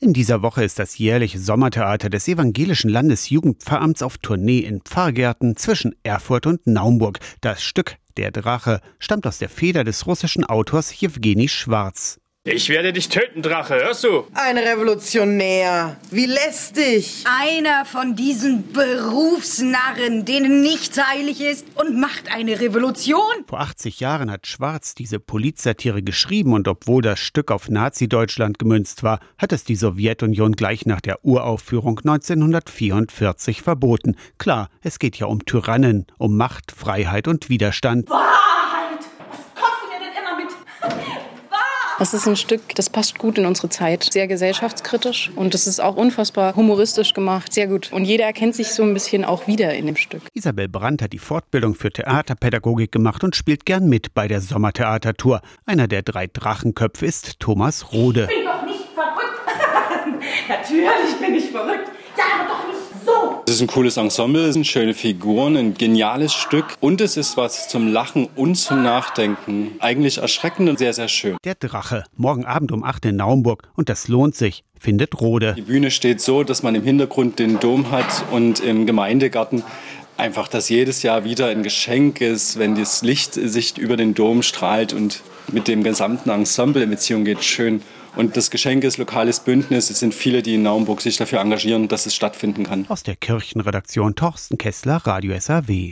In dieser Woche ist das jährliche Sommertheater des Evangelischen Landesjugendpfarramts auf Tournee in Pfarrgärten zwischen Erfurt und Naumburg. Das Stück Der Drache stammt aus der Feder des russischen Autors Jewgeni Schwarz. Ich werde dich töten, Drache, hörst du? Ein Revolutionär. Wie lästig. Einer von diesen Berufsnarren, denen nichts heilig ist und macht eine Revolution. Vor 80 Jahren hat Schwarz diese Politsatire geschrieben und obwohl das Stück auf Nazi-Deutschland gemünzt war, hat es die Sowjetunion gleich nach der Uraufführung 1944 verboten. Klar, es geht ja um Tyrannen, um Macht, Freiheit und Widerstand. Das ist ein Stück, das passt gut in unsere Zeit. Sehr gesellschaftskritisch und es ist auch unfassbar humoristisch gemacht. Sehr gut. Und jeder erkennt sich so ein bisschen auch wieder in dem Stück. Isabel Brandt hat die Fortbildung für Theaterpädagogik gemacht und spielt gern mit bei der Sommertheatertour. Einer der drei Drachenköpfe ist Thomas Rode. Ich bin doch nicht verrückt. Natürlich bin ich verrückt. Ja, aber doch nicht so. Es ist ein cooles Ensemble, es sind schöne Figuren, ein geniales Stück und es ist was zum Lachen und zum Nachdenken. Eigentlich erschreckend und sehr, sehr schön. Der Drache, morgen Abend um 8 in Naumburg und das lohnt sich, findet Rode. Die Bühne steht so, dass man im Hintergrund den Dom hat und im Gemeindegarten einfach das jedes Jahr wieder ein Geschenk ist, wenn das Licht sich über den Dom strahlt und mit dem gesamten Ensemble in Beziehung geht, schön. Und das Geschenk ist lokales Bündnis. Es sind viele, die in Naumburg sich dafür engagieren, dass es stattfinden kann. Aus der Kirchenredaktion Torsten Kessler, Radio SAW.